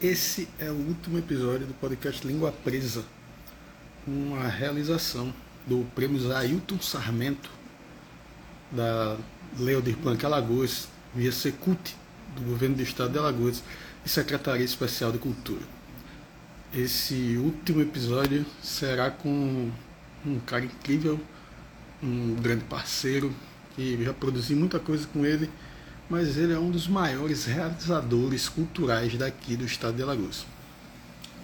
Esse é o último episódio do podcast Língua Presa, uma realização do prêmio Ailton Sarmento, da Leo de Blanc Alagoas, via Secult, do Governo do Estado de Alagoas e Secretaria Especial de Cultura. Esse último episódio será com um cara incrível, um grande parceiro, que já produzi muita coisa com ele mas ele é um dos maiores realizadores culturais daqui do estado de Alagoas.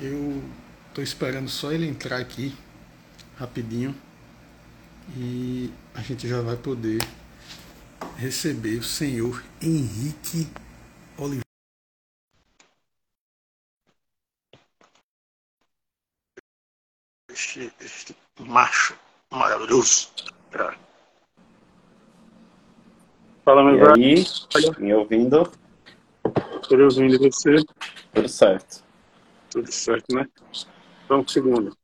Eu estou esperando só ele entrar aqui rapidinho e a gente já vai poder receber o senhor Henrique Oliveira. Este, este macho maravilhoso. Fala, meu velho. E aí, me ouvindo? Tô ouvindo você? Tudo certo. Tudo certo, né? Vamos segundo.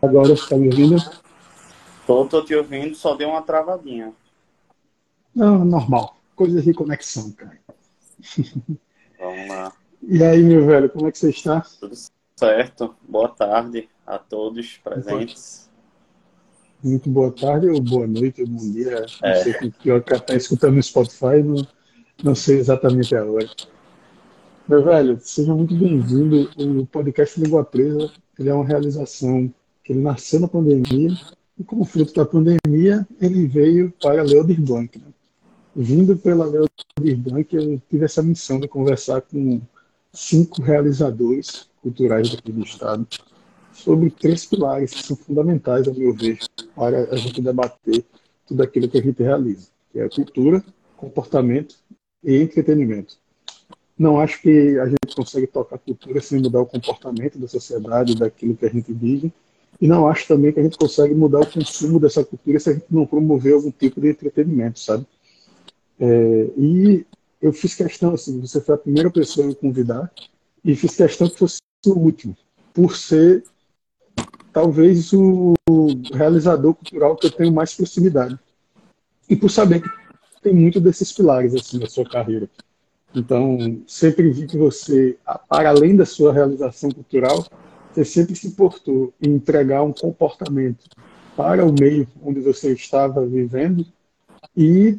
Agora, você tá me ouvindo? Tô, tô te ouvindo, só deu uma travadinha. Não, normal. Coisa de conexão, cara. Vamos lá. E aí, meu velho, como é que você está? Tudo certo. Boa tarde a todos presentes. Muito boa tarde, ou boa noite, ou bom dia. Não é. sei o que está escutando no Spotify, não, não sei exatamente a hora. Meu velho, seja muito bem-vindo. O podcast Língua Presa ele é uma realização que ele nasceu na pandemia e, como fruto da pandemia, ele veio para Leodir Blanc. Né? Vindo pela Leodir Blanc, eu tive essa missão de conversar com cinco realizadores culturais daqui do estado sobre três pilares que são fundamentais, ao meu ver, para a gente debater tudo aquilo que a gente realiza, que é cultura, comportamento e entretenimento. Não acho que a gente consegue tocar cultura sem mudar o comportamento da sociedade, daquilo que a gente vive, e não acho também que a gente consegue mudar o consumo dessa cultura se a gente não promover algum tipo de entretenimento, sabe? É, e eu fiz questão, assim, você foi a primeira pessoa a me convidar, e fiz questão que fosse o último, por ser talvez o realizador cultural que eu tenho mais proximidade. E por saber que tem muito desses pilares assim na sua carreira. Então, sempre vi que você, para além da sua realização cultural, você sempre se importou em entregar um comportamento para o meio onde você estava vivendo e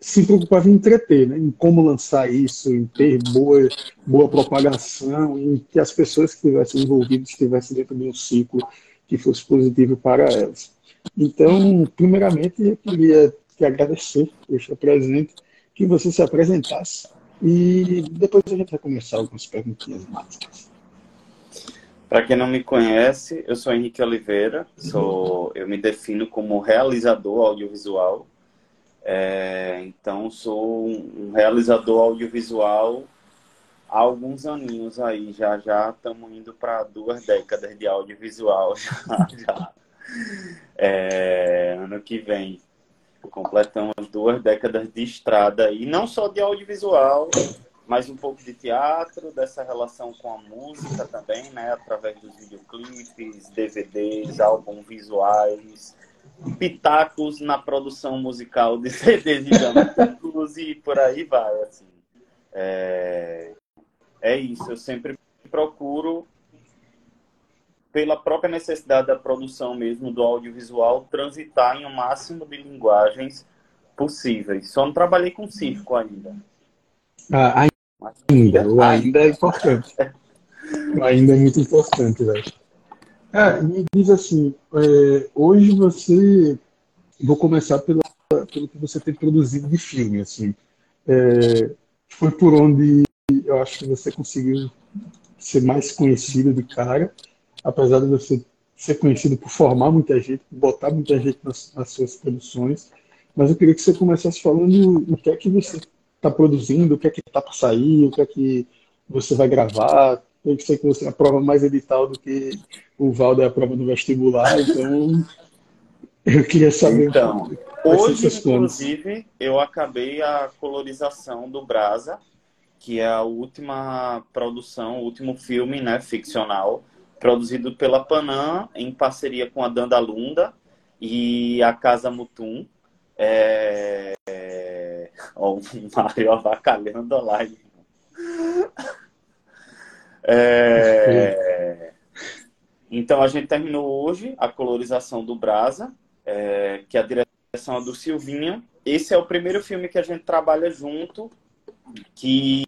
se preocupava em entreter, né? em como lançar isso, em ter boa, boa propagação, em que as pessoas que estivessem envolvidas estivessem dentro de um ciclo que fosse positivo para elas. Então, primeiramente, eu queria te agradecer por estar presente, que você se apresentasse e depois a gente vai começar algumas perguntinhas básicas. Para quem não me conhece, eu sou Henrique Oliveira, sou, eu me defino como realizador audiovisual é, então, sou um realizador audiovisual há alguns aninhos aí. Já já estamos indo para duas décadas de audiovisual. Já, já. É, ano que vem completamos duas décadas de estrada e não só de audiovisual, mas um pouco de teatro, dessa relação com a música também, né? Através dos videoclipes, DVDs, álbuns visuais, pitacos na produção musical de CDs de e por aí vai, assim. É... é isso, eu sempre procuro, pela própria necessidade da produção mesmo do audiovisual, transitar em o um máximo de linguagens possíveis. Só não trabalhei com circo ainda. Ah, ainda, o ainda é importante. ainda é muito importante, velho. É, me diz assim, é, hoje você, vou começar pela, pelo que você tem produzido de filme, assim, é, foi por onde eu acho que você conseguiu ser mais conhecido de cara, apesar de você ser conhecido por formar muita gente, por botar muita gente nas, nas suas produções, mas eu queria que você começasse falando o que é que você está produzindo, o que é que está para sair, o que é que você vai gravar, eu sei que você é a prova mais edital do que o Valdo é a prova do vestibular, então eu queria saber. Então, hoje, inclusive, eu acabei a colorização do Brasa, que é a última produção, o último filme né, ficcional, produzido pela Panam, em parceria com a Dandalunda e a Casa Mutum. É... é... Ó, o Mário avacalhando a live. É... Então a gente terminou hoje a colorização do Brasa, é... que a direção é do Silvinho. Esse é o primeiro filme que a gente trabalha junto, que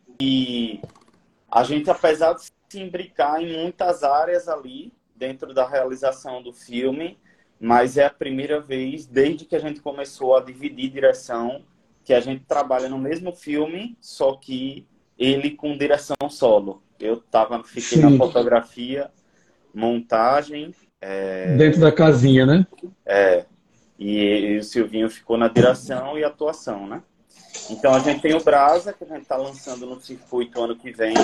a gente, apesar de se imbricar em muitas áreas ali, dentro da realização do filme, mas é a primeira vez desde que a gente começou a dividir direção que a gente trabalha no mesmo filme, só que ele com direção solo. Eu tava, fiquei Sim. na fotografia, montagem. É... Dentro da casinha, né? É. E, e, o Silvinho ficou na direção e atuação, né? Então a gente tem o Brasa, que a gente está lançando no circuito ano que vem.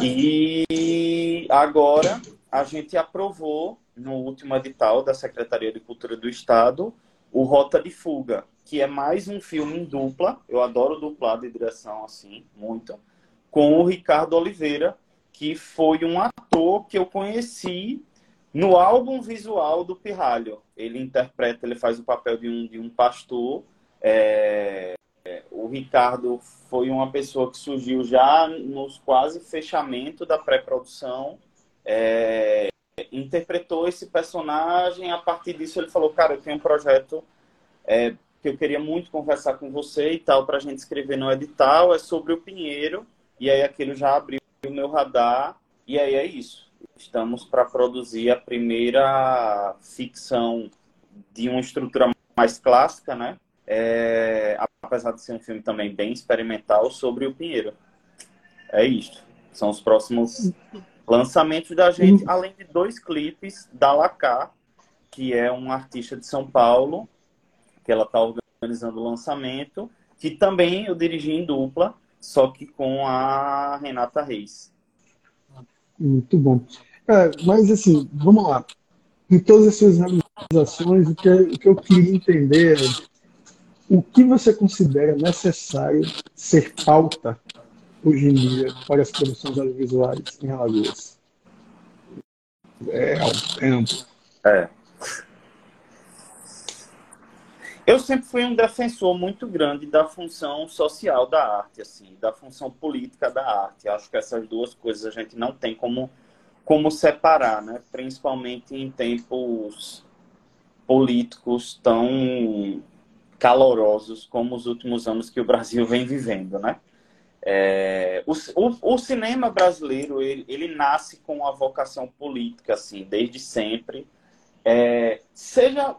E agora a gente aprovou no último edital da Secretaria de Cultura do Estado o Rota de Fuga, que é mais um filme em dupla. Eu adoro duplar de direção assim, muito. Com o Ricardo Oliveira, que foi um ator que eu conheci no álbum visual do Pirralho. Ele interpreta, ele faz o papel de um, de um pastor. É, o Ricardo foi uma pessoa que surgiu já nos quase fechamento da pré-produção. É, interpretou esse personagem. A partir disso, ele falou: Cara, eu tenho um projeto é, que eu queria muito conversar com você e tal, para a gente escrever no edital. É sobre o Pinheiro. E aí aquilo já abriu o meu radar. E aí é isso. Estamos para produzir a primeira ficção de uma estrutura mais clássica, né? É, apesar de ser um filme também bem experimental sobre o Pinheiro. É isso. São os próximos lançamentos da gente, além de dois clipes da Lacá, que é um artista de São Paulo, que ela está organizando o lançamento, que também eu dirigi em dupla, só que com a Renata Reis. Muito bom. É, mas assim, vamos lá. Em todas as suas realizações, o que, o que eu queria entender é o que você considera necessário ser pauta hoje em dia para as produções audiovisuais em Alagoas? É, é amplo. É. Eu sempre fui um defensor muito grande da função social da arte, assim, da função política da arte. Acho que essas duas coisas a gente não tem como, como separar, né? Principalmente em tempos políticos tão calorosos como os últimos anos que o Brasil vem vivendo, né? É, o, o, o, cinema brasileiro ele, ele, nasce com a vocação política assim desde sempre é, seja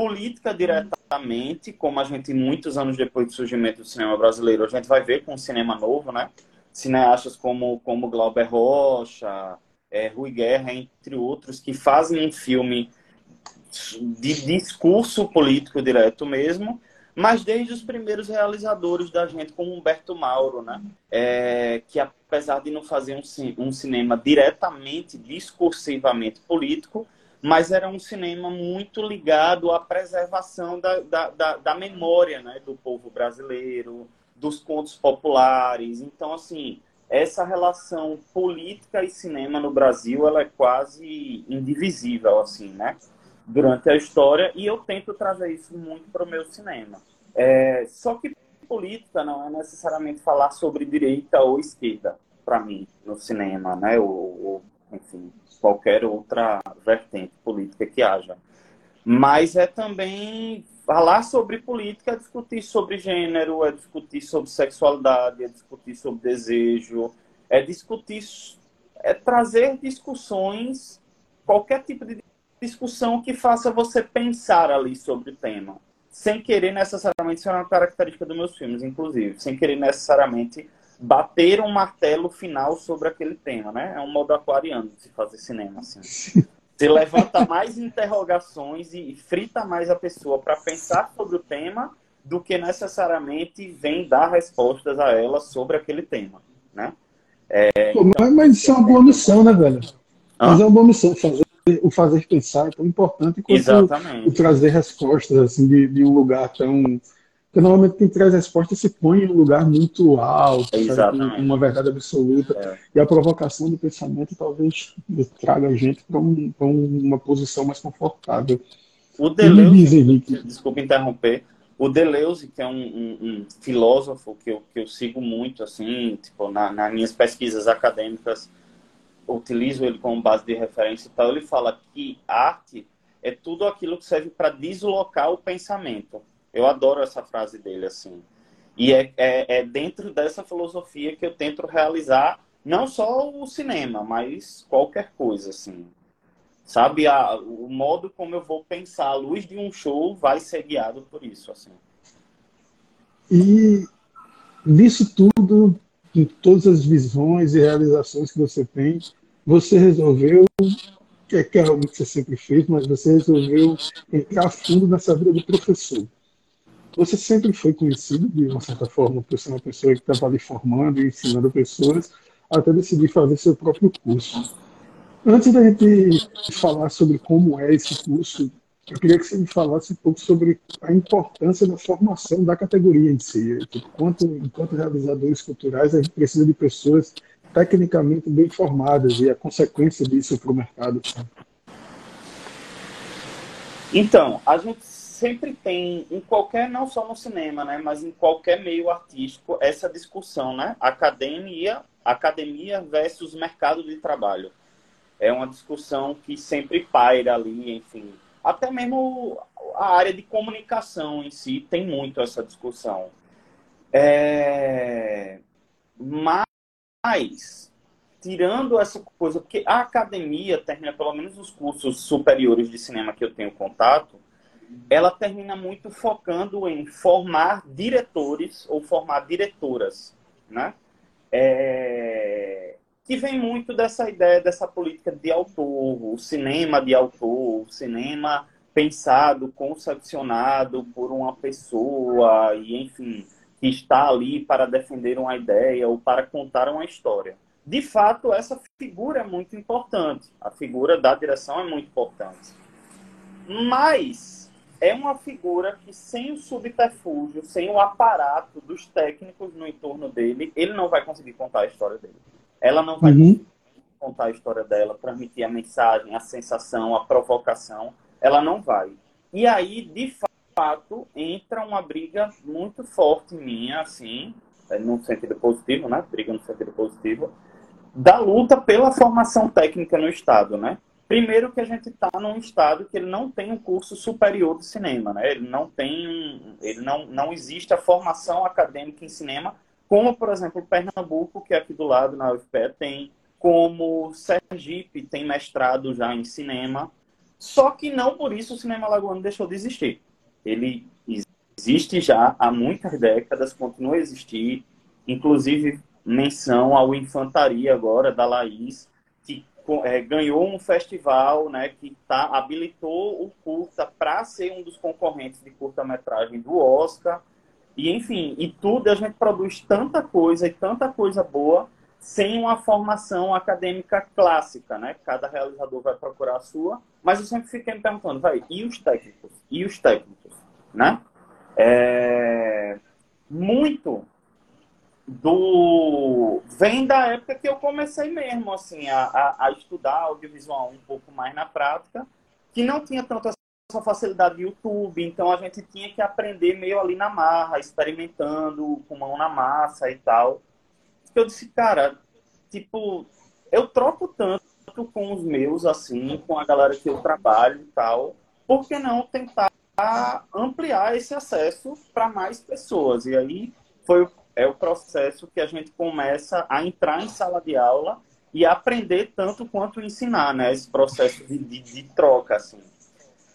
política diretamente como a gente muitos anos depois do surgimento do cinema brasileiro a gente vai ver com o cinema novo né cineastas como como Glauber Rocha é, Rui Guerra entre outros que fazem um filme de discurso político direto mesmo, mas desde os primeiros realizadores da gente, como Humberto Mauro, né? É, que apesar de não fazer um, um cinema diretamente, discursivamente político, mas era um cinema muito ligado à preservação da, da, da, da memória né? do povo brasileiro, dos contos populares. Então, assim, essa relação política e cinema no Brasil ela é quase indivisível, assim, né? durante a história e eu tento trazer isso muito para o meu cinema. É, só que política não é necessariamente falar sobre direita ou esquerda para mim no cinema, né? Ou, enfim qualquer outra vertente política que haja. Mas é também falar sobre política, é discutir sobre gênero, é discutir sobre sexualidade, é discutir sobre desejo, é discutir, é trazer discussões, qualquer tipo de discussão que faça você pensar ali sobre o tema. Sem querer necessariamente, isso é uma característica dos meus filmes, inclusive, sem querer necessariamente bater um martelo final sobre aquele tema, né? É um modo aquariano de se fazer cinema, assim. Você levanta mais interrogações e frita mais a pessoa para pensar sobre o tema do que necessariamente vem dar respostas a ela sobre aquele tema, né? É, Pô, então... mas, isso é uma boa missão, né, velho? Mas é uma boa missão fazer o fazer pensar é tão importante quanto o, trazer respostas assim, de, de, um lugar tão. Porque normalmente quem traz respostas se põe em um lugar muito alto, sabe, uma verdade absoluta. É. E a provocação do pensamento talvez traga a gente para um, uma posição mais confortável. O Deleuze, desculpa interromper, o Deleuze, que é um, um, um, filósofo que eu, que eu sigo muito, assim, tipo, na, nas minhas pesquisas acadêmicas, utilizo ele como base de referência e tal, ele fala que arte é tudo aquilo que serve para deslocar o pensamento. Eu adoro essa frase dele, assim. E é, é, é, dentro dessa filosofia que eu tento realizar não só o cinema, mas qualquer coisa, assim. Sabe, a, o modo como eu vou pensar a luz de um show vai ser guiado por isso, assim. E disso tudo, de todas as visões e realizações que você tem, você resolveu, que é, é algo que você sempre fez, mas você resolveu entrar fundo nessa vida de professor. Você sempre foi conhecido, de uma certa forma, por ser uma pessoa que estava ali formando e ensinando pessoas, até decidir fazer seu próprio curso. Antes da gente falar sobre como é esse curso, eu queria que você me falasse um pouco sobre a importância da formação da categoria em si. Enquanto, enquanto realizadores culturais, a gente precisa de pessoas tecnicamente bem formadas e a consequência disso para o mercado. Então, a gente sempre tem, em qualquer, não só no cinema, né, mas em qualquer meio artístico, essa discussão, né? Academia, academia versus mercado de trabalho. É uma discussão que sempre paira ali, enfim. Até mesmo a área de comunicação em si tem muito essa discussão. É... Mas, tirando essa coisa, porque a academia termina, pelo menos os cursos superiores de cinema que eu tenho contato, ela termina muito focando em formar diretores ou formar diretoras, né? É... que vem muito dessa ideia, dessa política de autor, o cinema de autor, o cinema pensado, concepcionado por uma pessoa e, enfim, que está ali para defender uma ideia ou para contar uma história. De fato, essa figura é muito importante. A figura da direção é muito importante. Mas é uma figura que, sem o subterfúgio, sem o aparato dos técnicos no entorno dele, ele não vai conseguir contar a história dele. Ela não vai uhum. contar a história dela, transmitir a mensagem, a sensação, a provocação. Ela não vai. E aí, de fato, entra uma briga muito forte minha, assim, é, no sentido positivo, né? Briga no sentido positivo, da luta pela formação técnica no Estado, né? Primeiro que a gente está num estado que ele não tem um curso superior de cinema, né? Ele não tem, ele não, não existe a formação acadêmica em cinema, como por exemplo Pernambuco, que é aqui do lado na UFPE tem, como Sergipe tem mestrado já em cinema. Só que não por isso o cinema lagoano deixou de existir. Ele existe já há muitas décadas, continua a existir, inclusive menção ao Infantaria agora da Laís, é, ganhou um festival né, que tá, habilitou o curta para ser um dos concorrentes de curta-metragem do Oscar. E, enfim, e tudo a gente produz tanta coisa e tanta coisa boa sem uma formação acadêmica clássica, né? Cada realizador vai procurar a sua. Mas eu sempre fiquei me perguntando, vai, e os técnicos? E os técnicos, né? É... Muito do vem da época que eu comecei mesmo assim a, a, a, estudar audiovisual um pouco mais na prática que não tinha tanto essa facilidade de YouTube então a gente tinha que aprender meio ali na marra experimentando com mão na massa e tal. Eu disse cara tipo eu troco tanto com os meus assim com a galera que eu trabalho e tal por que não tentar ampliar esse acesso para mais pessoas? E aí foi é o processo que a gente começa a entrar em sala de aula e aprender tanto quanto ensinar, né? Esse processo de, de, de troca, assim.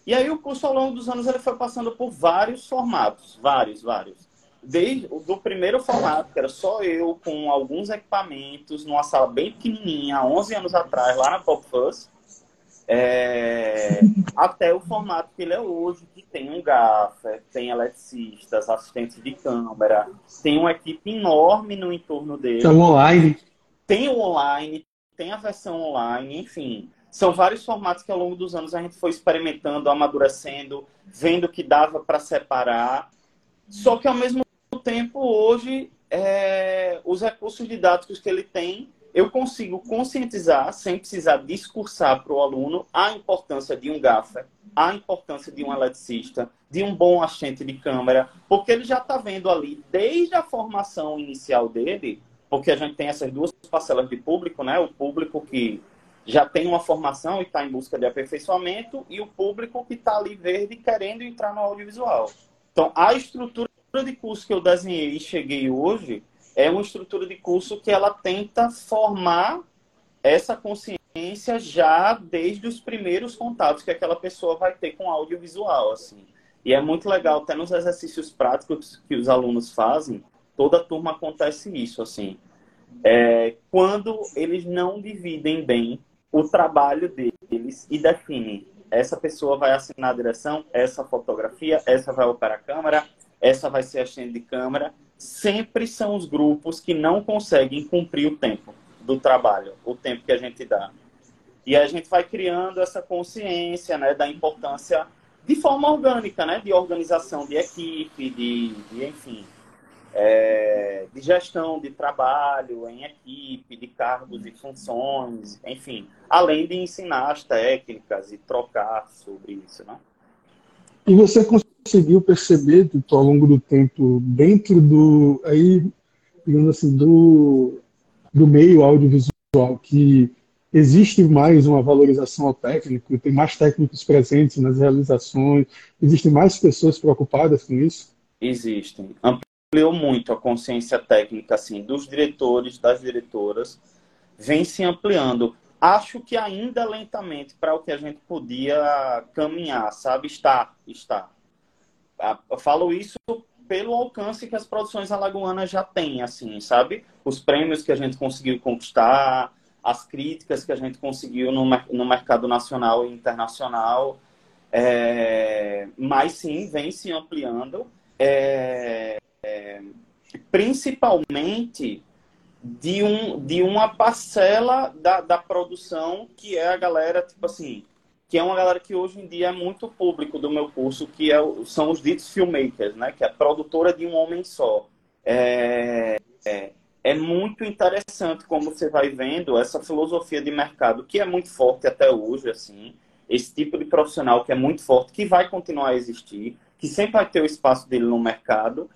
E aí o curso ao longo dos anos ele foi passando por vários formatos, vários, vários. Desde o primeiro formato, que era só eu com alguns equipamentos, numa sala bem pequenininha, há 11 anos atrás, lá na Pop Fuzz, é, até o formato que ele é hoje, que tem um gaffer, tem eletricistas, assistentes de câmera, tem uma equipe enorme no entorno dele. Tem online. Tem o online, tem a versão online, enfim. São vários formatos que ao longo dos anos a gente foi experimentando, amadurecendo, vendo que dava para separar. Só que ao mesmo tempo, hoje, é, os recursos didáticos que ele tem eu consigo conscientizar, sem precisar discursar para o aluno, a importância de um gaffer, a importância de um eletricista, de um bom assistente de câmera, porque ele já está vendo ali, desde a formação inicial dele, porque a gente tem essas duas parcelas de público, né? O público que já tem uma formação e está em busca de aperfeiçoamento, e o público que está ali verde querendo entrar no audiovisual. Então, a estrutura de curso que eu desenhei e cheguei hoje é uma estrutura de curso que ela tenta formar essa consciência já desde os primeiros contatos que aquela pessoa vai ter com audiovisual, assim. E é muito legal, até nos exercícios práticos que os alunos fazem, toda turma acontece isso, assim. É, quando eles não dividem bem o trabalho deles e definem essa pessoa vai assinar a direção, essa fotografia, essa vai operar a câmera, essa vai ser a assistente de câmera, sempre são os grupos que não conseguem cumprir o tempo do trabalho, o tempo que a gente dá. E a gente vai criando essa consciência né, da importância de forma orgânica, né, de organização de equipe, de, de enfim, é, de gestão de trabalho em equipe, de cargos e funções, enfim, além de ensinar as técnicas e trocar sobre isso, né? E você conseguiu perceber, tipo, ao longo do tempo, dentro do, aí, digamos assim, do, do meio audiovisual, que existe mais uma valorização ao técnico, tem mais técnicos presentes nas realizações, existem mais pessoas preocupadas com isso? Existem ampliou muito a consciência técnica assim dos diretores, das diretoras, vem se ampliando. Acho que ainda lentamente para o que a gente podia caminhar, sabe? Está, está. Falo isso pelo alcance que as produções alagoanas já têm, assim, sabe? Os prêmios que a gente conseguiu conquistar, as críticas que a gente conseguiu no, no mercado nacional e internacional. É, mas sim, vem se ampliando. É, é, principalmente de, um, de uma parcela da, da produção que é a galera, tipo assim, que é uma galera que hoje em dia é muito público do meu curso, que é, são os ditos filmmakers, né? Que é produtora de um homem só. É, é, é, muito interessante como você vai vendo essa filosofia de mercado, que é muito forte até hoje, assim, esse tipo de profissional que é muito forte, que vai continuar a existir, que sempre vai ter o espaço dele no mercado,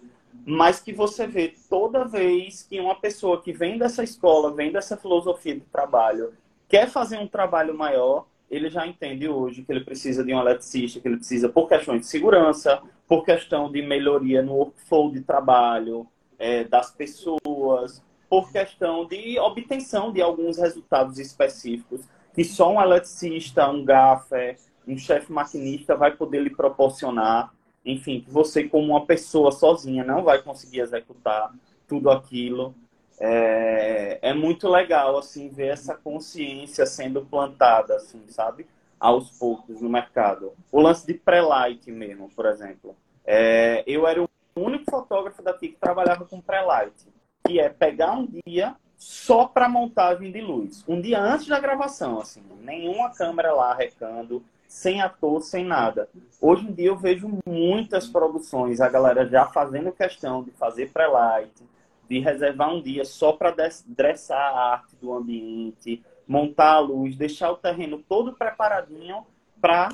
mas que você vê toda vez que uma pessoa que vem dessa escola, vem dessa filosofia de trabalho, quer fazer um trabalho maior, ele já entende hoje que ele precisa de um eletricista, que ele precisa por questões de segurança, por questão de melhoria no workflow de trabalho é, das pessoas, por questão de obtenção de alguns resultados específicos que só um eletricista, um gaffer, um chefe maquinista vai poder lhe proporcionar enfim, que você como uma pessoa sozinha não vai conseguir executar tudo aquilo. É, é muito legal, assim, ver essa consciência sendo plantada, assim, sabe? Aos poucos no mercado. O lance de pré-light mesmo, por exemplo. É, eu era o único fotógrafo daqui que trabalhava com pré-light, que é pegar um dia só para montagem de luz. Um dia antes da gravação, assim, nenhuma câmera lá recando, sem ator, sem nada. Hoje em dia eu vejo muitas produções, a galera já fazendo questão de fazer pré-light, de reservar um dia só para dressar a arte do ambiente, montar a luz, deixar o terreno todo preparadinho para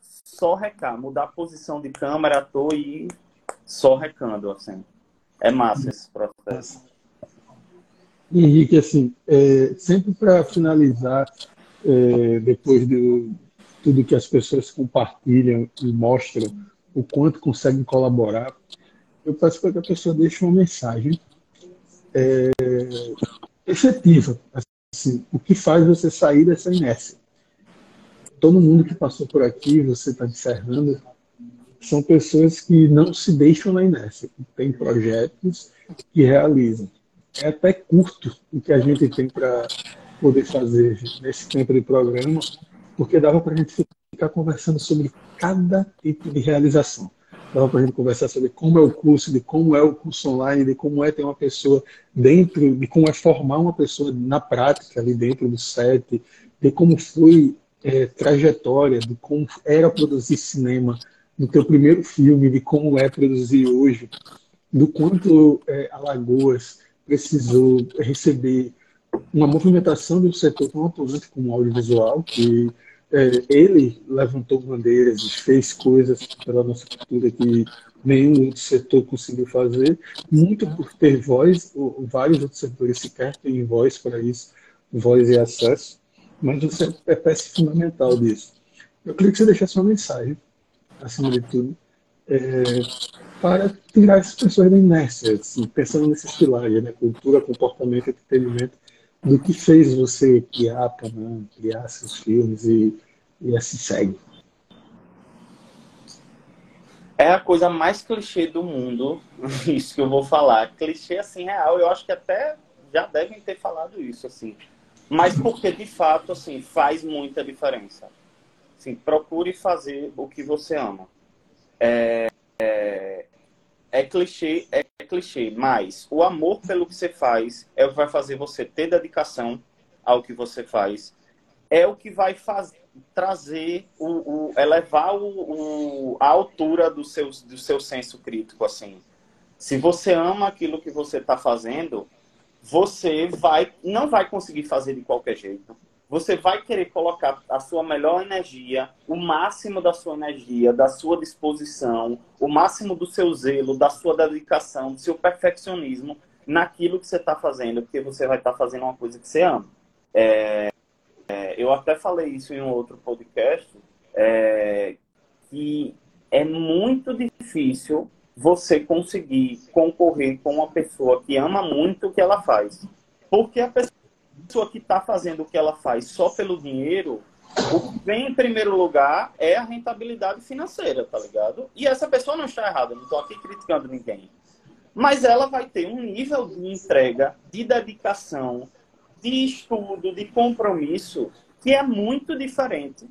só recar, mudar a posição de câmera, ator e só recando, assim. É massa esse processo. Henrique, assim, é, sempre para finalizar, é, depois do, tudo que as pessoas compartilham e mostram o quanto conseguem colaborar, eu peço para que a pessoa deixe uma mensagem é, efetiva. Assim, o que faz você sair dessa inércia? Todo mundo que passou por aqui, você está encerrando, são pessoas que não se deixam na inércia, que têm projetos que realizam. É até curto o que a gente tem para poder fazer nesse tempo de programa, porque dava para a gente ficar conversando sobre cada tipo de realização. Dava para a gente conversar sobre como é o curso, de como é o curso online, de como é ter uma pessoa dentro, de como é formar uma pessoa na prática ali dentro do set, de como foi é, trajetória, de como era produzir cinema no teu primeiro filme, de como é produzir hoje, do quanto é, Alagoas precisou receber uma movimentação um setor tão atuante como o audiovisual, que é, ele levantou bandeiras e fez coisas pela nossa cultura que nenhum outro setor conseguiu fazer, muito por ter voz, vários outros setores sequer têm voz para isso, voz e acesso, mas você é peça fundamental disso. Eu queria que você deixasse uma mensagem, acima de tudo, é, para tirar essas pessoas da inércia, assim, pensando nesses pilares, né? cultura, comportamento, entretenimento, do que fez você criar Panam, criar seus filmes e, e assim segue. É a coisa mais clichê do mundo, isso que eu vou falar. Clichê assim real, eu acho que até já devem ter falado isso assim. Mas porque de fato assim faz muita diferença. Assim, procure fazer o que você ama. É, é clichê, é clichê, mas o amor pelo que você faz é o que vai fazer você ter dedicação ao que você faz. É o que vai trazer, o, o elevar o, o, a altura do seu, do seu senso crítico, assim. Se você ama aquilo que você está fazendo, você vai não vai conseguir fazer de qualquer jeito você vai querer colocar a sua melhor energia, o máximo da sua energia, da sua disposição, o máximo do seu zelo, da sua dedicação, do seu perfeccionismo naquilo que você está fazendo, porque você vai estar tá fazendo uma coisa que você ama. É, é, eu até falei isso em um outro podcast, é, que é muito difícil você conseguir concorrer com uma pessoa que ama muito o que ela faz. Porque a pessoa pessoa que está fazendo o que ela faz só pelo dinheiro, o que vem em primeiro lugar é a rentabilidade financeira, tá ligado? E essa pessoa não está errada, não estou aqui criticando ninguém. Mas ela vai ter um nível de entrega, de dedicação, de estudo, de compromisso, que é muito diferente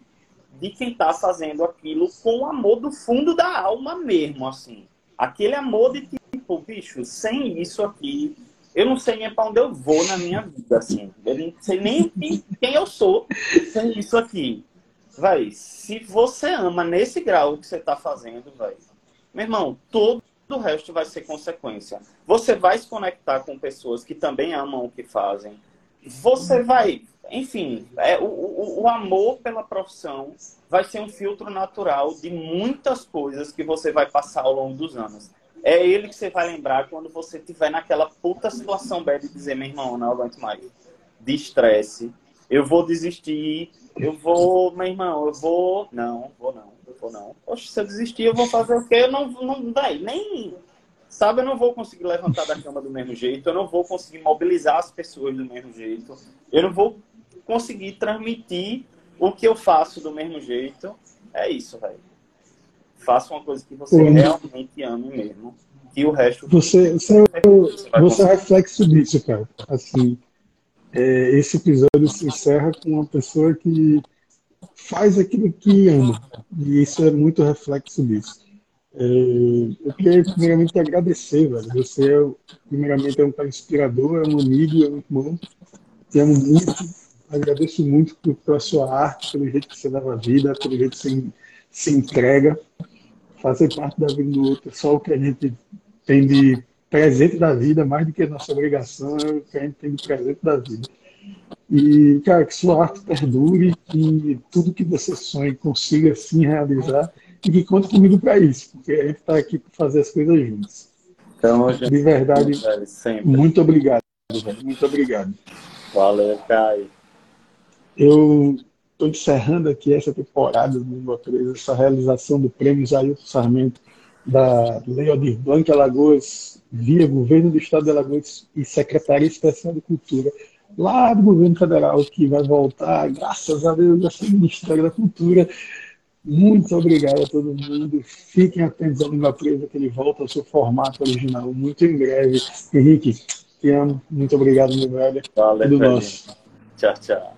de quem está fazendo aquilo com amor do fundo da alma mesmo, assim. Aquele amor de tipo, bicho, sem isso aqui, eu não sei nem para onde eu vou na minha vida, assim. Eu não sei nem quem, eu sou sem isso aqui. Vai, se você ama nesse grau que você está fazendo, vai, meu irmão, todo o resto vai ser consequência. Você vai se conectar com pessoas que também amam o que fazem. Você vai, enfim, é, o, o, o amor pela profissão vai ser um filtro natural de muitas coisas que você vai passar ao longo dos anos é ele que você vai lembrar quando você tiver naquela puta situação bad de dizer, meu irmão, não aguento mais. De estresse. Eu vou desistir. Eu vou, meu irmão, eu vou. Não, vou não, eu vou não. Poxa, se eu desistir, eu vou fazer o quê? Eu não, não daí, nem. Sabe, eu não vou conseguir levantar da cama do mesmo jeito, eu não vou conseguir mobilizar as pessoas do mesmo jeito, eu não vou conseguir transmitir o que eu faço do mesmo jeito. É isso, velho. Faça uma coisa que você realmente ame mesmo. E o resto. Você, você, é, você é reflexo disso, cara. Assim, é, esse episódio se encerra com uma pessoa que faz aquilo que ama. E isso é muito reflexo disso. É, eu queria, primeiramente, te agradecer, velho. Você, é, primeiramente, é um cara inspirador, é um amigo, é um irmão. Te amo muito. Agradeço muito pela sua arte, pelo jeito que você leva a vida, pelo jeito que você se entrega, fazer parte da vida do outro, só o que a gente tem de presente da vida, mais do que a nossa obrigação, é o que a gente tem de presente da vida. E, cara, que sua arte perdure, que tudo que você sonha consiga sim realizar e que conte comigo para isso, porque a gente está aqui para fazer as coisas juntos. Então, gente, de verdade, muito obrigado, muito obrigado. Valeu, Caio. Eu estou encerrando aqui essa temporada do Língua Presa, essa realização do Prêmio Jailton Sarmento da Lei Aldir Blanc Alagoas, via Governo do Estado de Alagoas e Secretaria Especial de Cultura, lá do Governo Federal, que vai voltar, graças a Deus, a ser Ministério da Cultura. Muito obrigado a todo mundo. Fiquem atentos à Língua Presa, que ele volta ao seu formato original muito em breve. Henrique, te amo. Muito obrigado, meu velho. Valeu, Tudo nosso. Tchau, tchau.